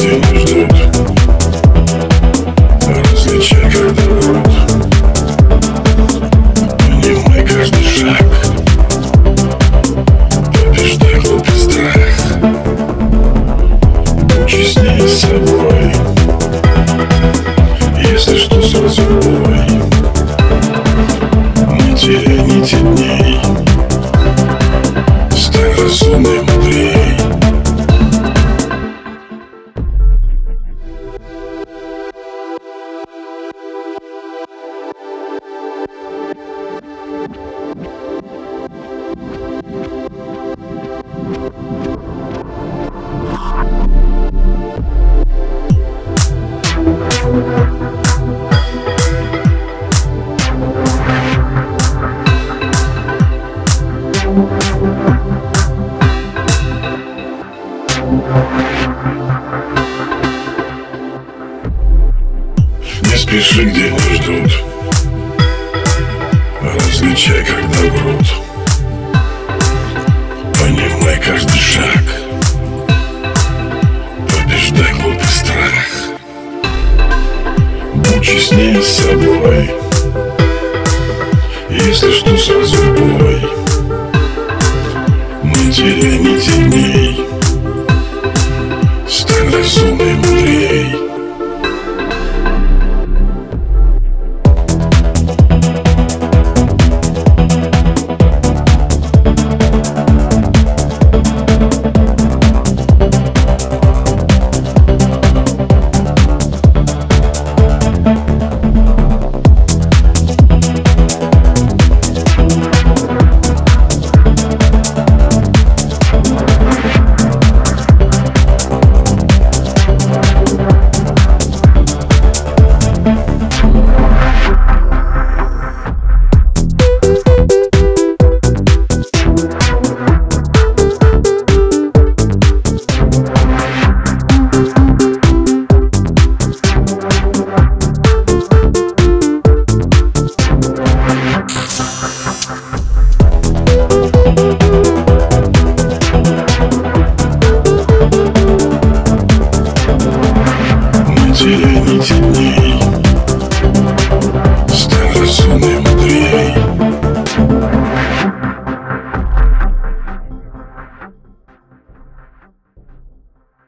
Не ждут Различай, когда врут Понимай каждый шаг Побеждай глупый страх честнее собой Если что, сразу бой Не теряй нити Стань разумной, мудрей Не спеши, где не ждут. Различай, когда врут. Понимай каждый шаг. Побеждай глупый страх. Будь честнее с собой Если что, сразу бой Не теряй нити дней Стань разумной, мудрей